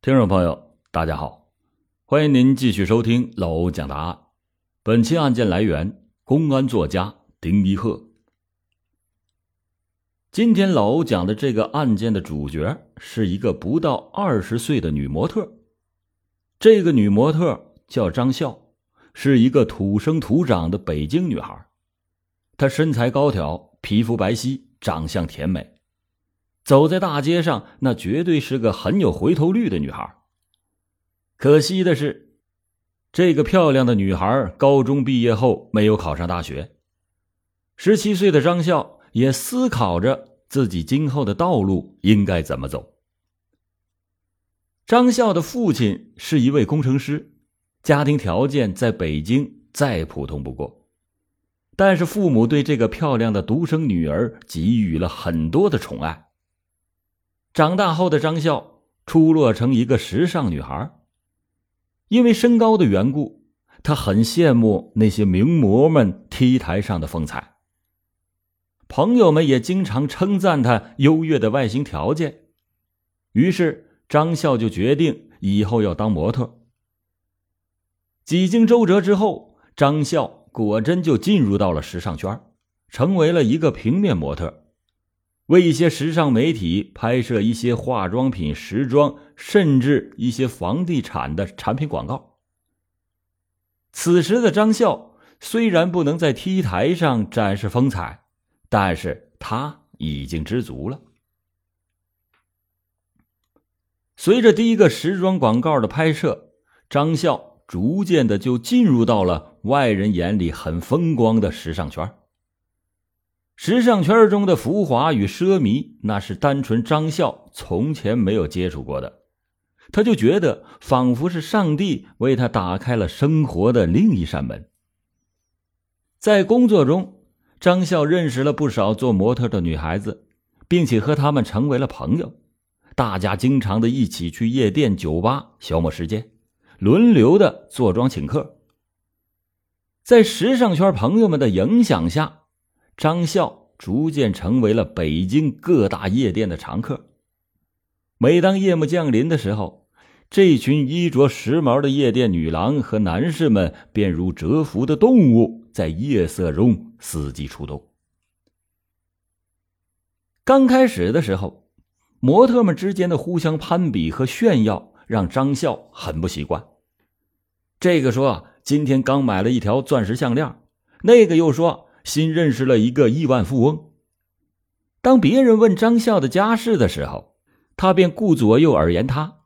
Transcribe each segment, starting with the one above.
听众朋友，大家好，欢迎您继续收听老欧讲答案。本期案件来源：公安作家丁一鹤。今天老欧讲的这个案件的主角是一个不到二十岁的女模特。这个女模特叫张笑，是一个土生土长的北京女孩。她身材高挑，皮肤白皙，长相甜美。走在大街上，那绝对是个很有回头率的女孩。可惜的是，这个漂亮的女孩高中毕业后没有考上大学。十七岁的张笑也思考着自己今后的道路应该怎么走。张笑的父亲是一位工程师，家庭条件在北京再普通不过，但是父母对这个漂亮的独生女儿给予了很多的宠爱。长大后的张笑出落成一个时尚女孩，因为身高的缘故，她很羡慕那些名模们 T 台上的风采。朋友们也经常称赞她优越的外形条件，于是张笑就决定以后要当模特。几经周折之后，张笑果真就进入到了时尚圈，成为了一个平面模特。为一些时尚媒体拍摄一些化妆品、时装，甚至一些房地产的产品广告。此时的张笑虽然不能在 T 台上展示风采，但是他已经知足了。随着第一个时装广告的拍摄，张笑逐渐的就进入到了外人眼里很风光的时尚圈。时尚圈中的浮华与奢靡，那是单纯张笑从前没有接触过的。他就觉得仿佛是上帝为他打开了生活的另一扇门。在工作中，张笑认识了不少做模特的女孩子，并且和她们成为了朋友。大家经常的一起去夜店、酒吧消磨时间，轮流的坐庄请客。在时尚圈朋友们的影响下。张笑逐渐成为了北京各大夜店的常客。每当夜幕降临的时候，这群衣着时髦的夜店女郎和男士们便如蛰伏的动物，在夜色中伺机出动。刚开始的时候，模特们之间的互相攀比和炫耀让张笑很不习惯。这个说今天刚买了一条钻石项链，那个又说。新认识了一个亿万富翁。当别人问张笑的家世的时候，他便顾左右而言他，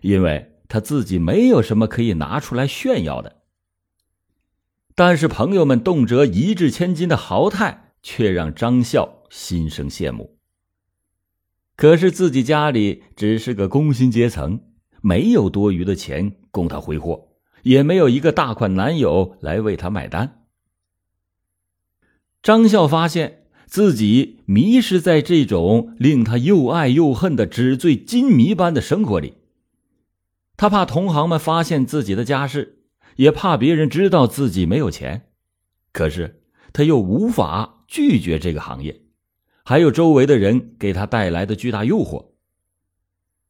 因为他自己没有什么可以拿出来炫耀的。但是朋友们动辄一掷千金的豪态，却让张笑心生羡慕。可是自己家里只是个工薪阶层，没有多余的钱供他挥霍，也没有一个大款男友来为他买单。张笑发现自己迷失在这种令他又爱又恨的纸醉金迷般的生活里。他怕同行们发现自己的家世，也怕别人知道自己没有钱。可是他又无法拒绝这个行业，还有周围的人给他带来的巨大诱惑。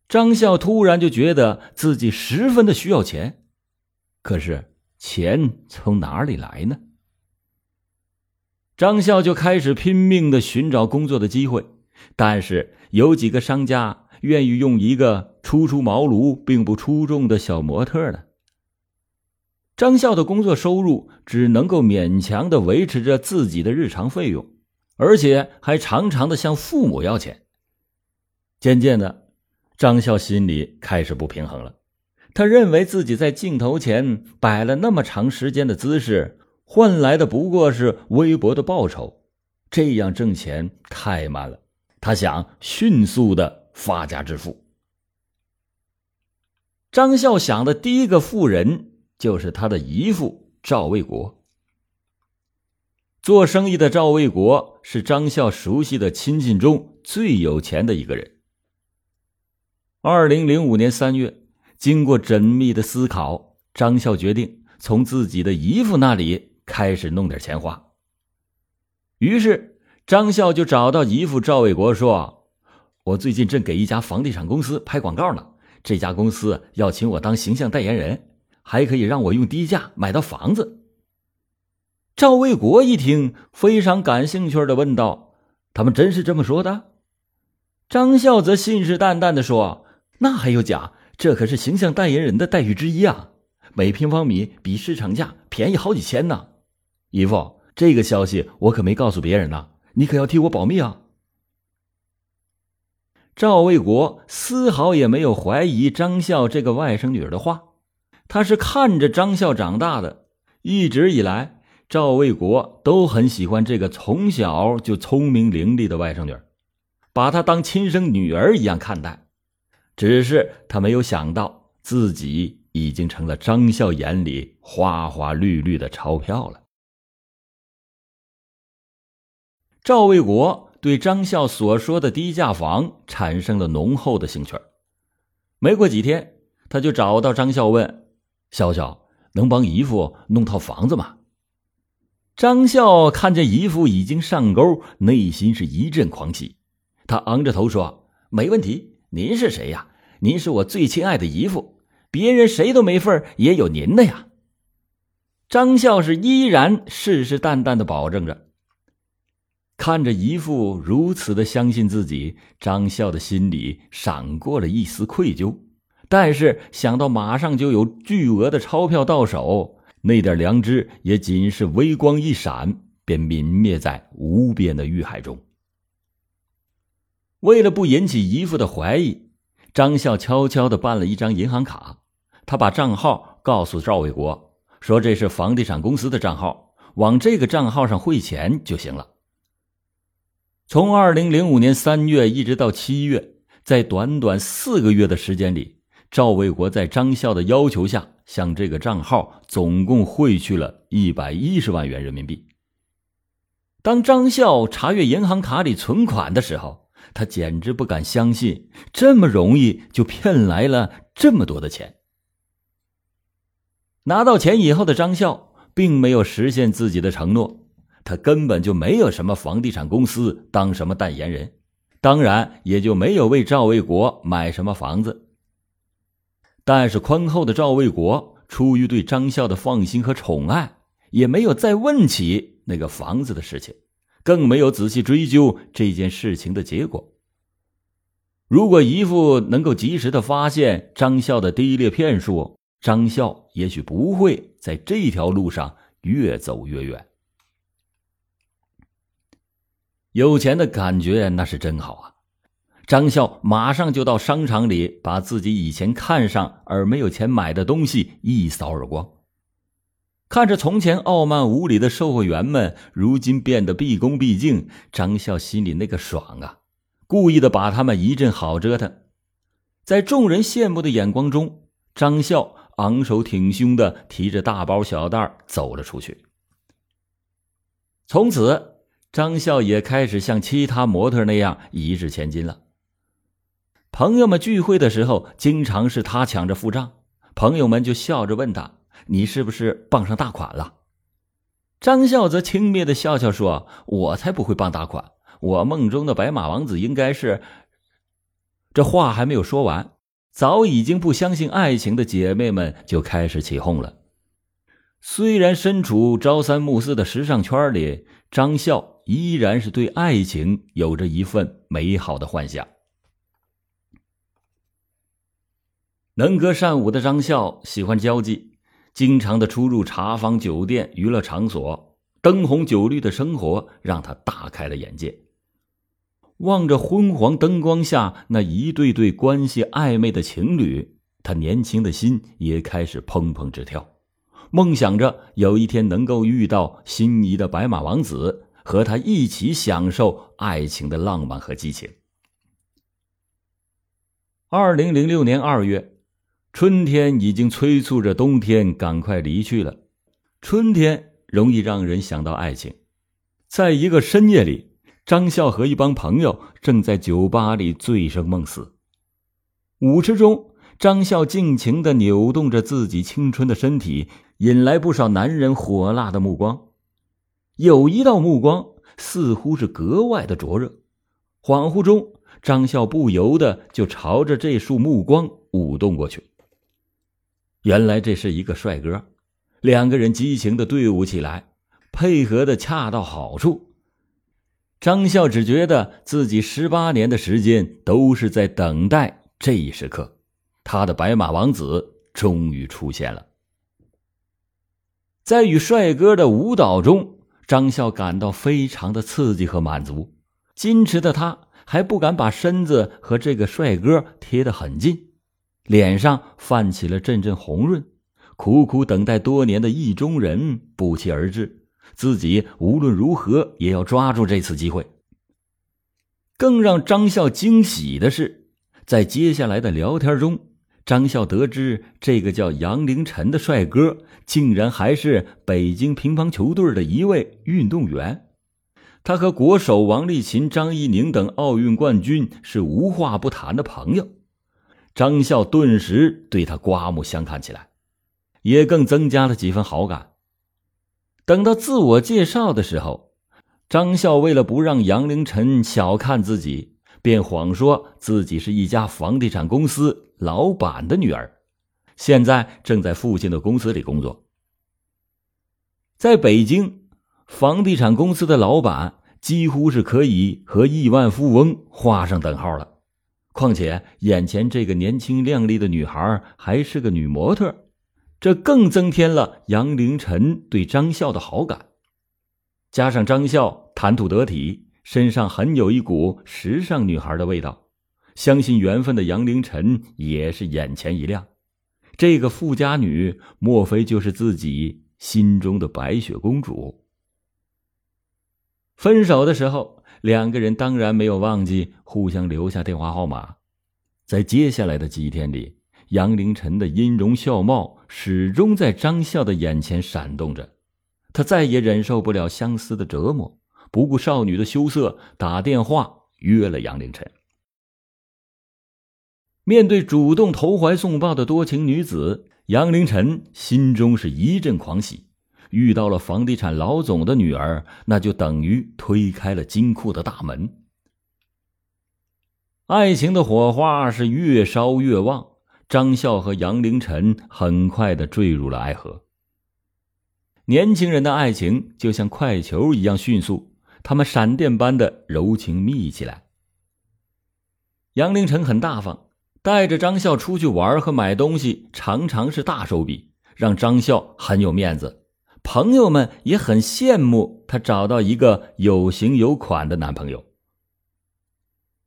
张笑突然就觉得自己十分的需要钱，可是钱从哪里来呢？张笑就开始拼命的寻找工作的机会，但是有几个商家愿意用一个初出茅庐并不出众的小模特呢？张笑的工作收入只能够勉强的维持着自己的日常费用，而且还常常的向父母要钱。渐渐的，张笑心里开始不平衡了，他认为自己在镜头前摆了那么长时间的姿势。换来的不过是微薄的报酬，这样挣钱太慢了。他想迅速的发家致富。张笑想的第一个富人就是他的姨父赵卫国。做生意的赵卫国是张笑熟悉的亲戚中最有钱的一个人。二零零五年三月，经过缜密的思考，张笑决定从自己的姨父那里。开始弄点钱花。于是张笑就找到姨父赵卫国说：“我最近正给一家房地产公司拍广告呢，这家公司要请我当形象代言人，还可以让我用低价买到房子。赵卫国一听，非常感兴趣的问道：“他们真是这么说的？”张笑则信誓旦旦的说：“那还有假？这可是形象代言人的待遇之一啊！每平方米比市场价便宜好几千呢。姨父，这个消息我可没告诉别人呢，你可要替我保密啊！”赵卫国丝毫也没有怀疑张笑这个外甥女儿的话，他是看着张笑长大的，一直以来。赵卫国都很喜欢这个从小就聪明伶俐的外甥女儿，把她当亲生女儿一样看待。只是他没有想到，自己已经成了张笑眼里花花绿绿的钞票了。赵卫国对张笑所说的低价房产生了浓厚的兴趣。没过几天，他就找到张笑问：“笑笑，能帮姨父弄套房子吗？”张笑看见姨父已经上钩，内心是一阵狂喜。他昂着头说：“没问题，您是谁呀？您是我最亲爱的姨父，别人谁都没份也有您的呀。”张笑是依然誓誓旦旦的保证着。看着姨父如此的相信自己，张笑的心里闪过了一丝愧疚，但是想到马上就有巨额的钞票到手。那点良知也仅是微光一闪，便泯灭在无边的欲海中。为了不引起姨父的怀疑，张笑悄悄的办了一张银行卡。他把账号告诉赵卫国，说这是房地产公司的账号，往这个账号上汇钱就行了。从二零零五年三月一直到七月，在短短四个月的时间里。赵卫国在张笑的要求下，向这个账号总共汇去了一百一十万元人民币。当张笑查阅银行卡里存款的时候，他简直不敢相信，这么容易就骗来了这么多的钱。拿到钱以后的张笑，并没有实现自己的承诺，他根本就没有什么房地产公司当什么代言人，当然也就没有为赵卫国买什么房子。但是宽厚的赵卫国出于对张笑的放心和宠爱，也没有再问起那个房子的事情，更没有仔细追究这件事情的结果。如果姨父能够及时的发现张笑的低劣骗术，张笑也许不会在这条路上越走越远。有钱的感觉那是真好啊！张笑马上就到商场里，把自己以前看上而没有钱买的东西一扫而光。看着从前傲慢无礼的售货员们，如今变得毕恭毕敬，张笑心里那个爽啊！故意的把他们一阵好折腾。在众人羡慕的眼光中，张笑昂首挺胸的提着大包小袋走了出去。从此，张笑也开始像其他模特那样一掷千金了。朋友们聚会的时候，经常是他抢着付账，朋友们就笑着问他：“你是不是傍上大款了？”张笑则轻蔑的笑笑说：“我才不会傍大款，我梦中的白马王子应该是……”这话还没有说完，早已经不相信爱情的姐妹们就开始起哄了。虽然身处朝三暮四的时尚圈里，张笑依然是对爱情有着一份美好的幻想。能歌善舞的张笑喜欢交际，经常的出入茶坊、酒店、娱乐场所，灯红酒绿的生活让他大开了眼界。望着昏黄灯光下那一对对关系暧昧的情侣，他年轻的心也开始砰砰直跳，梦想着有一天能够遇到心仪的白马王子，和他一起享受爱情的浪漫和激情。二零零六年二月。春天已经催促着冬天赶快离去了。春天容易让人想到爱情。在一个深夜里，张笑和一帮朋友正在酒吧里醉生梦死。舞池中，张笑尽情的扭动着自己青春的身体，引来不少男人火辣的目光。有一道目光似乎是格外的灼热。恍惚中，张笑不由得就朝着这束目光。舞动过去。原来这是一个帅哥，两个人激情的队伍起来，配合的恰到好处。张笑只觉得自己十八年的时间都是在等待这一时刻，他的白马王子终于出现了。在与帅哥的舞蹈中，张笑感到非常的刺激和满足，矜持的他还不敢把身子和这个帅哥贴得很近，脸上泛起了阵阵红润，苦苦等待多年的意中人不期而至。自己无论如何也要抓住这次机会。更让张笑惊喜的是，在接下来的聊天中，张笑得知这个叫杨凌晨的帅哥，竟然还是北京乒乓球队的一位运动员。他和国手王励勤、张怡宁等奥运冠军是无话不谈的朋友。张笑顿时对他刮目相看起来，也更增加了几分好感。等到自我介绍的时候，张笑为了不让杨凌晨小看自己，便谎说自己是一家房地产公司老板的女儿，现在正在父亲的公司里工作。在北京，房地产公司的老板几乎是可以和亿万富翁画上等号了。况且眼前这个年轻靓丽的女孩还是个女模特。这更增添了杨凌晨对张笑的好感，加上张笑谈吐得体，身上很有一股时尚女孩的味道，相信缘分的杨凌晨也是眼前一亮。这个富家女，莫非就是自己心中的白雪公主？分手的时候，两个人当然没有忘记互相留下电话号码，在接下来的几天里。杨凌晨的音容笑貌始终在张笑的眼前闪动着，他再也忍受不了相思的折磨，不顾少女的羞涩，打电话约了杨凌晨。面对主动投怀送抱的多情女子，杨凌晨心中是一阵狂喜。遇到了房地产老总的女儿，那就等于推开了金库的大门。爱情的火花是越烧越旺。张笑和杨凌晨很快的坠入了爱河。年轻人的爱情就像快球一样迅速，他们闪电般的柔情蜜起来。杨凌晨很大方，带着张笑出去玩和买东西，常常是大手笔，让张笑很有面子。朋友们也很羡慕他找到一个有型有款的男朋友。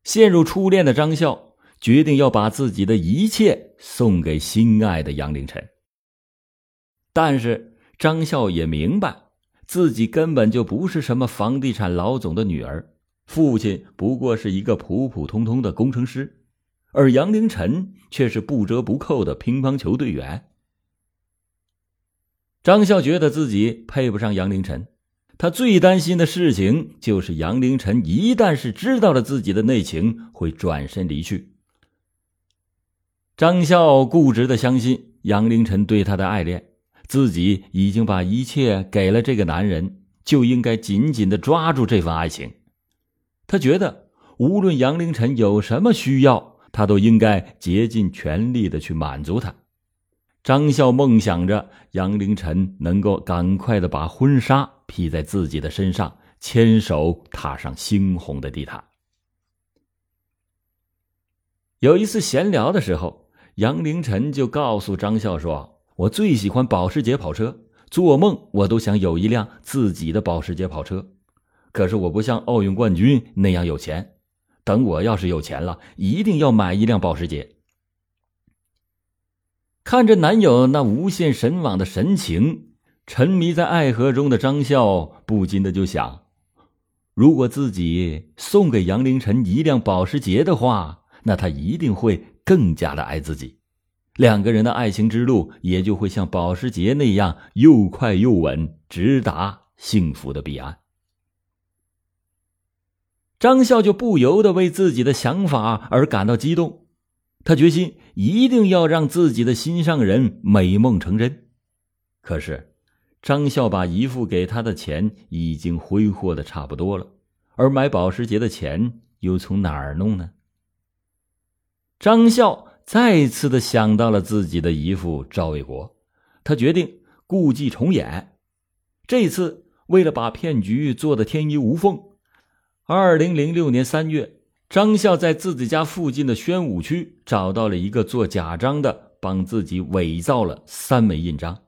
陷入初恋的张笑。决定要把自己的一切送给心爱的杨凌晨。但是张笑也明白，自己根本就不是什么房地产老总的女儿，父亲不过是一个普普通通的工程师，而杨凌晨却是不折不扣的乒乓球队员。张笑觉得自己配不上杨凌晨，他最担心的事情就是杨凌晨一旦是知道了自己的内情，会转身离去。张笑固执的相信杨凌晨对他的爱恋，自己已经把一切给了这个男人，就应该紧紧的抓住这份爱情。他觉得，无论杨凌晨有什么需要，他都应该竭尽全力的去满足他。张笑梦想着杨凌晨能够赶快的把婚纱披在自己的身上，牵手踏上猩红的地毯。有一次闲聊的时候。杨凌晨就告诉张笑说：“我最喜欢保时捷跑车，做梦我都想有一辆自己的保时捷跑车。可是我不像奥运冠军那样有钱，等我要是有钱了，一定要买一辆保时捷。”看着男友那无限神往的神情，沉迷在爱河中的张笑不禁的就想：如果自己送给杨凌晨一辆保时捷的话，那他一定会。更加的爱自己，两个人的爱情之路也就会像保时捷那样又快又稳，直达幸福的彼岸。张笑就不由得为自己的想法而感到激动，他决心一定要让自己的心上人美梦成真。可是，张笑把姨父给他的钱已经挥霍的差不多了，而买保时捷的钱又从哪儿弄呢？张笑再次的想到了自己的姨父赵卫国，他决定故伎重演。这次为了把骗局做得天衣无缝，二零零六年三月，张笑在自己家附近的宣武区找到了一个做假章的，帮自己伪造了三枚印章。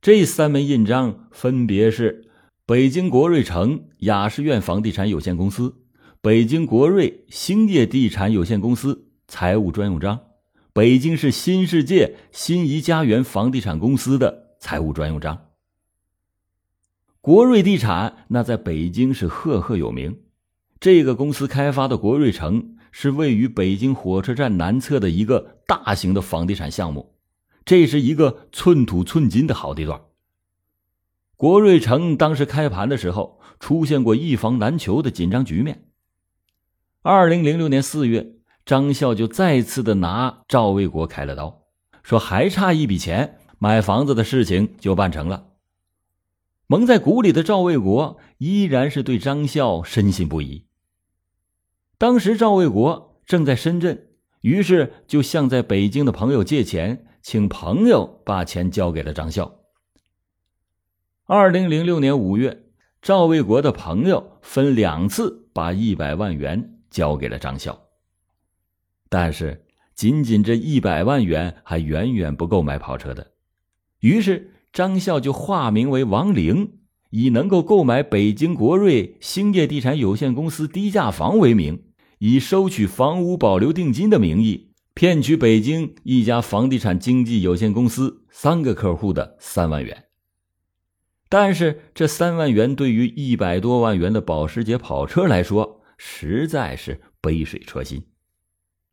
这三枚印章分别是北京国瑞城雅诗苑房地产有限公司、北京国瑞兴业地产有限公司财务专用章、北京市新世界新怡家园房地产公司的财务专用章。国瑞地产那在北京是赫赫有名，这个公司开发的国瑞城是位于北京火车站南侧的一个大型的房地产项目，这是一个寸土寸金的好地段。国瑞城当时开盘的时候出现过一房难求的紧张局面。二零零六年四月，张笑就再次的拿赵卫国开了刀，说还差一笔钱，买房子的事情就办成了。蒙在鼓里的赵卫国依然是对张笑深信不疑。当时赵卫国正在深圳，于是就向在北京的朋友借钱，请朋友把钱交给了张笑。二零零六年五月，赵卫国的朋友分两次把一百万元交给了张笑，但是仅仅这一百万元还远远不够买跑车的，于是。张笑就化名为王玲，以能够购买北京国瑞兴业地产有限公司低价房为名，以收取房屋保留定金的名义，骗取北京一家房地产经纪有限公司三个客户的三万元。但是，这三万元对于一百多万元的保时捷跑车来说，实在是杯水车薪。